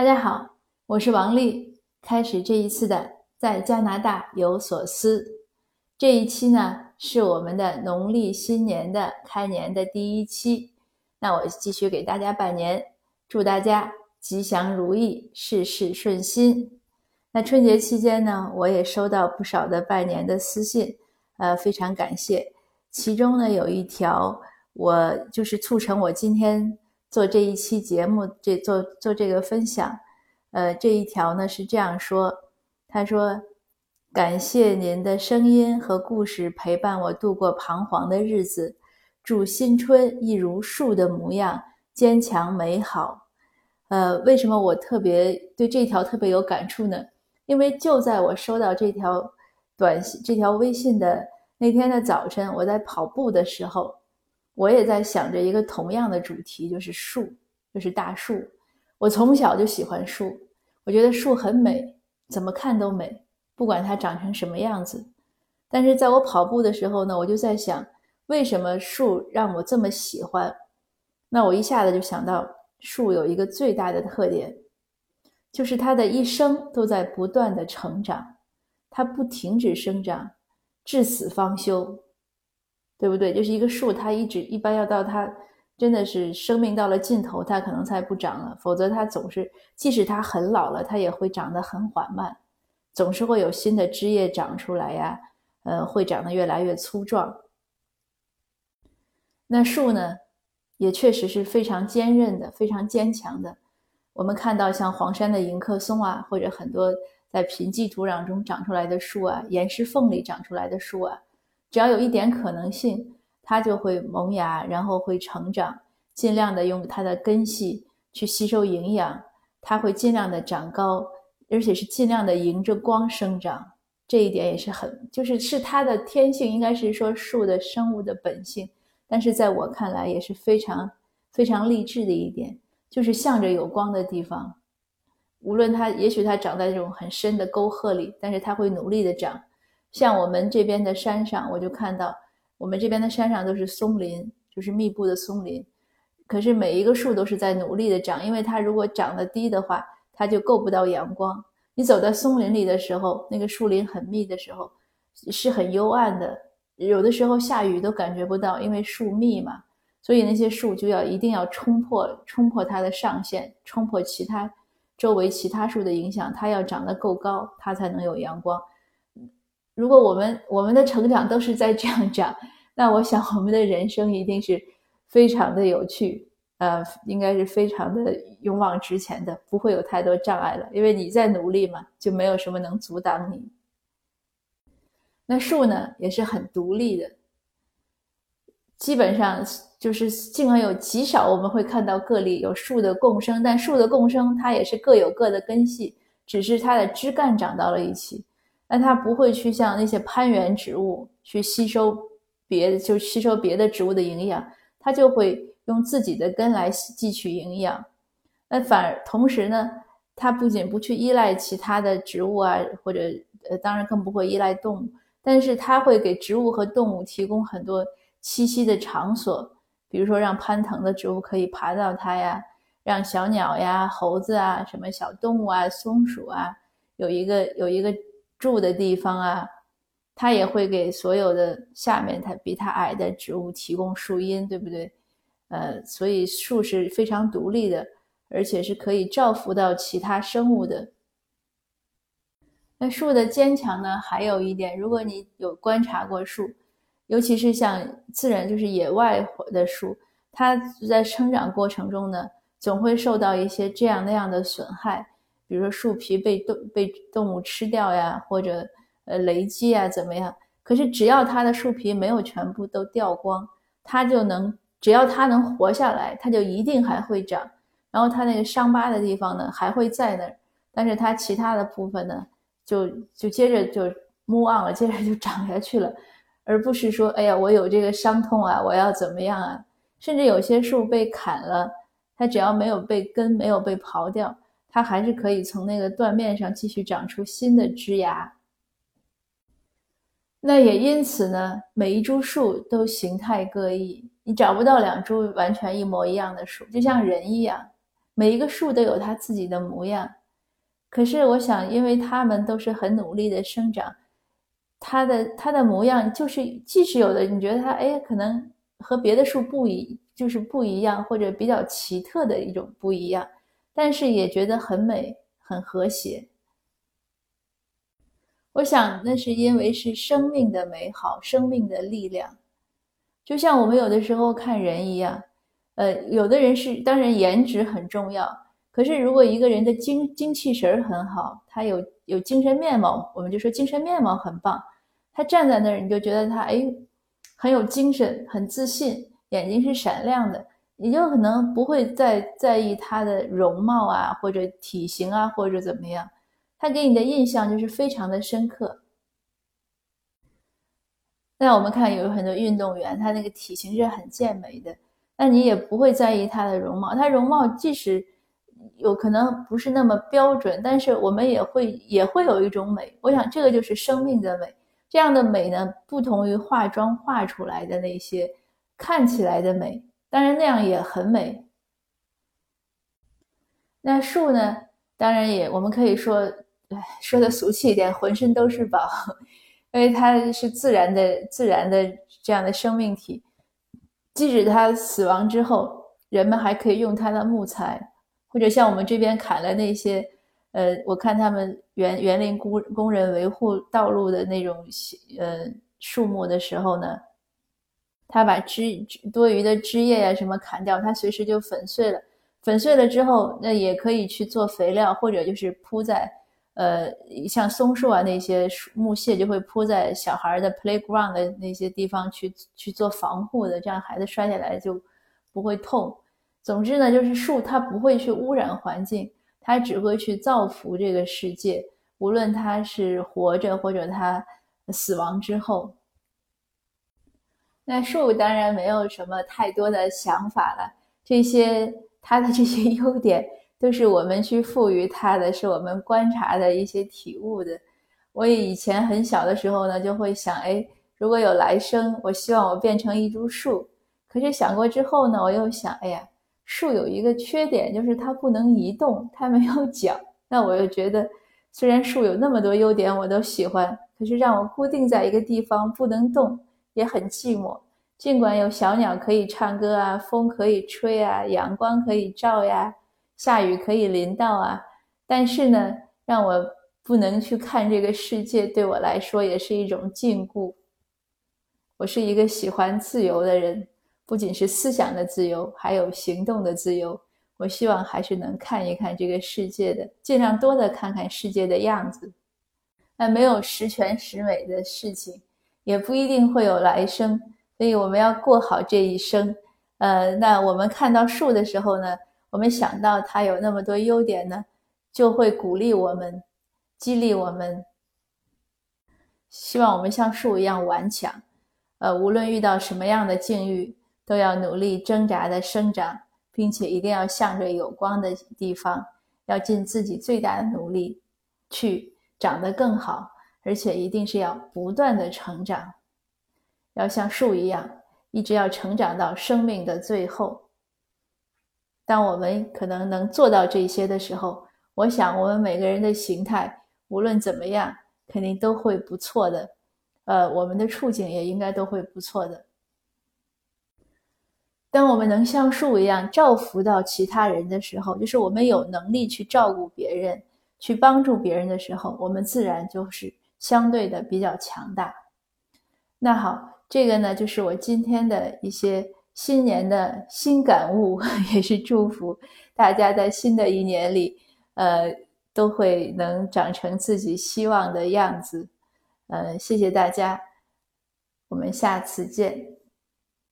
大家好，我是王丽。开始这一次的在加拿大有所思，这一期呢是我们的农历新年的开年的第一期。那我继续给大家拜年，祝大家吉祥如意，事事顺心。那春节期间呢，我也收到不少的拜年的私信，呃，非常感谢。其中呢有一条，我就是促成我今天。做这一期节目，这做做这个分享，呃，这一条呢是这样说，他说：“感谢您的声音和故事陪伴我度过彷徨的日子，祝新春一如树的模样，坚强美好。”呃，为什么我特别对这条特别有感触呢？因为就在我收到这条短信、这条微信的那天的早晨，我在跑步的时候。我也在想着一个同样的主题，就是树，就是大树。我从小就喜欢树，我觉得树很美，怎么看都美，不管它长成什么样子。但是在我跑步的时候呢，我就在想，为什么树让我这么喜欢？那我一下子就想到，树有一个最大的特点，就是它的一生都在不断的成长，它不停止生长，至死方休。对不对？就是一个树，它一直一般要到它真的是生命到了尽头，它可能才不长了。否则它总是，即使它很老了，它也会长得很缓慢，总是会有新的枝叶长出来呀，呃，会长得越来越粗壮。那树呢，也确实是非常坚韧的，非常坚强的。我们看到像黄山的迎客松啊，或者很多在贫瘠土壤中长出来的树啊，岩石缝里长出来的树啊。只要有一点可能性，它就会萌芽，然后会成长，尽量的用它的根系去吸收营养，它会尽量的长高，而且是尽量的迎着光生长。这一点也是很，就是是它的天性，应该是说树的生物的本性。但是在我看来，也是非常非常励志的一点，就是向着有光的地方，无论它，也许它长在这种很深的沟壑里，但是它会努力的长。像我们这边的山上，我就看到我们这边的山上都是松林，就是密布的松林。可是每一个树都是在努力的长，因为它如果长得低的话，它就够不到阳光。你走在松林里的时候，那个树林很密的时候，是很幽暗的，有的时候下雨都感觉不到，因为树密嘛。所以那些树就要一定要冲破冲破它的上限，冲破其他周围其他树的影响，它要长得够高，它才能有阳光。如果我们我们的成长都是在这样长，那我想我们的人生一定是非常的有趣，呃，应该是非常的勇往直前的，不会有太多障碍了。因为你在努力嘛，就没有什么能阻挡你。那树呢，也是很独立的，基本上就是尽管有极少我们会看到个例有树的共生，但树的共生它也是各有各的根系，只是它的枝干长到了一起。那它不会去像那些攀援植物去吸收别的，就吸收别的植物的营养，它就会用自己的根来汲取营养。那反而同时呢，它不仅不去依赖其他的植物啊，或者呃，当然更不会依赖动物，但是它会给植物和动物提供很多栖息的场所，比如说让攀藤的植物可以爬到它呀，让小鸟呀、猴子啊、什么小动物啊、松鼠啊，有一个有一个。住的地方啊，它也会给所有的下面它比它矮的植物提供树荫，对不对？呃，所以树是非常独立的，而且是可以造福到其他生物的。那树的坚强呢？还有一点，如果你有观察过树，尤其是像自然就是野外的树，它在生长过程中呢，总会受到一些这样那样的损害。比如说树皮被动被动物吃掉呀，或者呃雷击啊，怎么样？可是只要它的树皮没有全部都掉光，它就能只要它能活下来，它就一定还会长。然后它那个伤疤的地方呢，还会在那儿，但是它其他的部分呢，就就接着就 move on 了，接着就长下去了，而不是说哎呀我有这个伤痛啊，我要怎么样啊？甚至有些树被砍了，它只要没有被根没有被刨掉。它还是可以从那个断面上继续长出新的枝芽。那也因此呢，每一株树都形态各异，你找不到两株完全一模一样的树，就像人一样，每一个树都有它自己的模样。可是我想，因为它们都是很努力的生长，它的它的模样就是，即使有的你觉得它哎，可能和别的树不一，就是不一样，或者比较奇特的一种不一样，但是也觉得很美，很和谐。我想，那是因为是生命的美好，生命的力量，就像我们有的时候看人一样，呃，有的人是当然颜值很重要，可是如果一个人的精精气神很好，他有有精神面貌，我们就说精神面貌很棒，他站在那儿，你就觉得他哎很有精神，很自信，眼睛是闪亮的，你就可能不会再在意他的容貌啊，或者体型啊，或者怎么样。他给你的印象就是非常的深刻。那我们看有很多运动员，他那个体型是很健美的，那你也不会在意他的容貌。他容貌即使有可能不是那么标准，但是我们也会也会有一种美。我想这个就是生命的美。这样的美呢，不同于化妆画出来的那些看起来的美，当然那样也很美。那树呢，当然也我们可以说。说的俗气一点，浑身都是宝，因为它是自然的、自然的这样的生命体。即使它死亡之后，人们还可以用它的木材，或者像我们这边砍了那些，呃，我看他们园园林工工人维护道路的那种呃树木的时候呢，他把枝多余的枝叶呀什么砍掉，它随时就粉碎了。粉碎了之后，那也可以去做肥料，或者就是铺在。呃，像松树啊那些木屑就会铺在小孩的 playground 的那些地方去去做防护的，这样孩子摔下来就不会痛。总之呢，就是树它不会去污染环境，它只会去造福这个世界，无论它是活着或者它死亡之后。那树当然没有什么太多的想法了，这些它的这些优点。都是我们去赋予它的，是我们观察的一些体悟的。我以前很小的时候呢，就会想，哎，如果有来生，我希望我变成一株树。可是想过之后呢，我又想，哎呀，树有一个缺点，就是它不能移动，它没有脚。那我又觉得，虽然树有那么多优点，我都喜欢，可是让我固定在一个地方不能动，也很寂寞。尽管有小鸟可以唱歌啊，风可以吹啊，阳光可以照呀。下雨可以淋到啊，但是呢，让我不能去看这个世界，对我来说也是一种禁锢。我是一个喜欢自由的人，不仅是思想的自由，还有行动的自由。我希望还是能看一看这个世界的，尽量多的看看世界的样子。那没有十全十美的事情，也不一定会有来生，所以我们要过好这一生。呃，那我们看到树的时候呢？我们想到它有那么多优点呢，就会鼓励我们，激励我们，希望我们像树一样顽强。呃，无论遇到什么样的境遇，都要努力挣扎的生长，并且一定要向着有光的地方，要尽自己最大的努力去长得更好，而且一定是要不断的成长，要像树一样，一直要成长到生命的最后。当我们可能能做到这些的时候，我想我们每个人的形态无论怎么样，肯定都会不错的。呃，我们的处境也应该都会不错的。当我们能像树一样照拂到其他人的时候，就是我们有能力去照顾别人、去帮助别人的时候，我们自然就是相对的比较强大。那好，这个呢，就是我今天的一些。新年的新感悟，也是祝福大家在新的一年里，呃，都会能长成自己希望的样子。呃，谢谢大家，我们下次见。